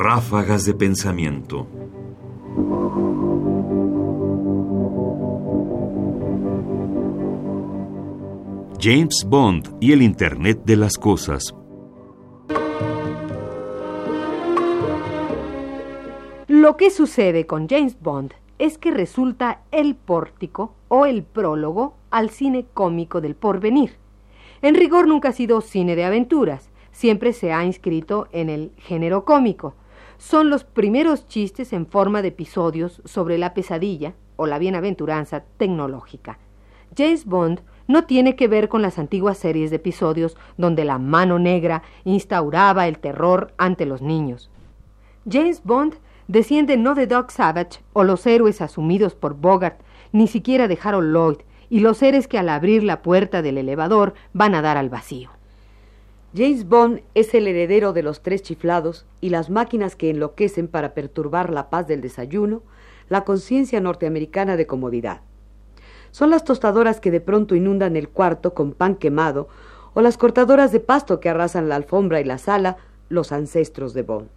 Ráfagas de pensamiento. James Bond y el Internet de las Cosas. Lo que sucede con James Bond es que resulta el pórtico o el prólogo al cine cómico del porvenir. En rigor nunca ha sido cine de aventuras, siempre se ha inscrito en el género cómico. Son los primeros chistes en forma de episodios sobre la pesadilla o la bienaventuranza tecnológica. James Bond no tiene que ver con las antiguas series de episodios donde la mano negra instauraba el terror ante los niños. James Bond desciende no de Doc Savage o los héroes asumidos por Bogart, ni siquiera de Harold Lloyd, y los seres que al abrir la puerta del elevador van a dar al vacío. James Bond es el heredero de los tres chiflados y las máquinas que enloquecen para perturbar la paz del desayuno, la conciencia norteamericana de comodidad. Son las tostadoras que de pronto inundan el cuarto con pan quemado o las cortadoras de pasto que arrasan la alfombra y la sala, los ancestros de Bond.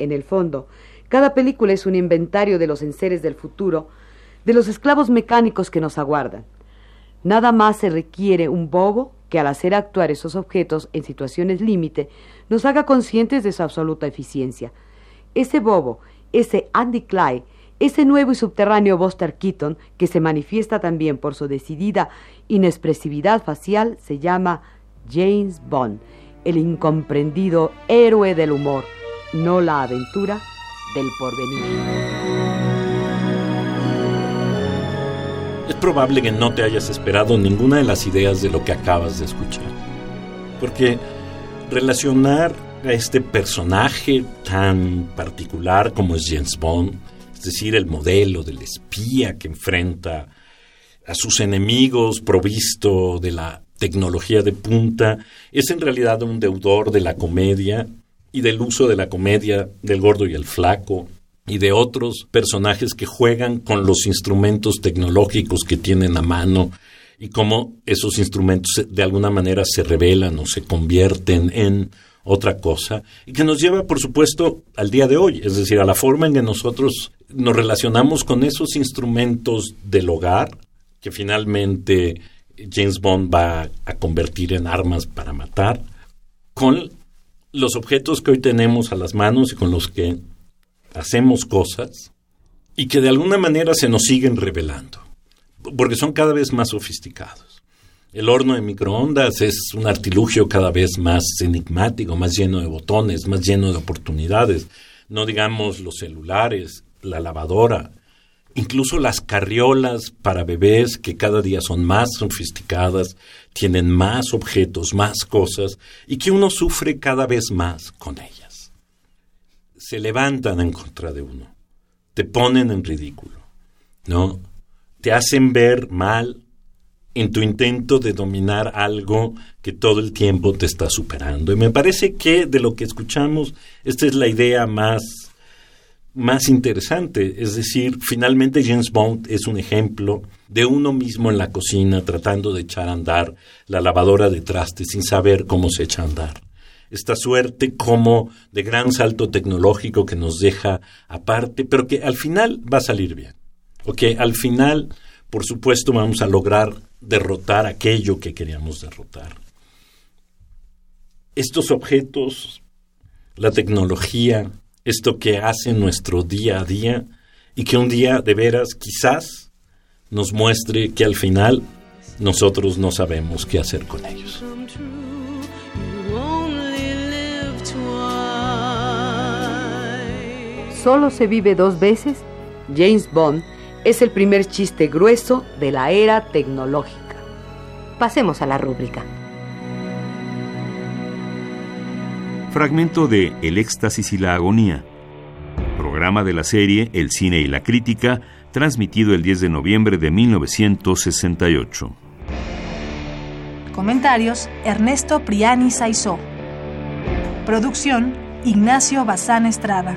En el fondo, cada película es un inventario de los enseres del futuro, de los esclavos mecánicos que nos aguardan. Nada más se requiere un bobo que al hacer actuar esos objetos en situaciones límite nos haga conscientes de su absoluta eficiencia. Ese bobo, ese Andy Clyde, ese nuevo y subterráneo Buster Keaton, que se manifiesta también por su decidida inexpresividad facial, se llama James Bond, el incomprendido héroe del humor, no la aventura del porvenir. Es probable que no te hayas esperado ninguna de las ideas de lo que acabas de escuchar. Porque relacionar a este personaje tan particular como es James Bond, es decir, el modelo del espía que enfrenta a sus enemigos provisto de la tecnología de punta, es en realidad un deudor de la comedia y del uso de la comedia del gordo y el flaco, y de otros personajes que juegan con los instrumentos tecnológicos que tienen a mano y cómo esos instrumentos de alguna manera se revelan o se convierten en otra cosa y que nos lleva, por supuesto, al día de hoy, es decir, a la forma en que nosotros nos relacionamos con esos instrumentos del hogar que finalmente James Bond va a convertir en armas para matar, con los objetos que hoy tenemos a las manos y con los que hacemos cosas y que de alguna manera se nos siguen revelando, porque son cada vez más sofisticados. El horno de microondas es un artilugio cada vez más enigmático, más lleno de botones, más lleno de oportunidades. No digamos los celulares, la lavadora, incluso las carriolas para bebés que cada día son más sofisticadas, tienen más objetos, más cosas y que uno sufre cada vez más con ellas se levantan en contra de uno, te ponen en ridículo, ¿no? Te hacen ver mal en tu intento de dominar algo que todo el tiempo te está superando. Y me parece que de lo que escuchamos, esta es la idea más, más interesante. Es decir, finalmente James Bond es un ejemplo de uno mismo en la cocina tratando de echar a andar la lavadora de trastes sin saber cómo se echa a andar esta suerte como de gran salto tecnológico que nos deja aparte, pero que al final va a salir bien. Ok, al final, por supuesto, vamos a lograr derrotar aquello que queríamos derrotar. Estos objetos, la tecnología, esto que hace nuestro día a día y que un día de veras quizás nos muestre que al final nosotros no sabemos qué hacer con ellos. Solo se vive dos veces, James Bond es el primer chiste grueso de la era tecnológica. Pasemos a la rúbrica. Fragmento de El éxtasis y la agonía. Programa de la serie El cine y la crítica, transmitido el 10 de noviembre de 1968. Comentarios: Ernesto Priani Saizó. Producción: Ignacio Bazán Estrada.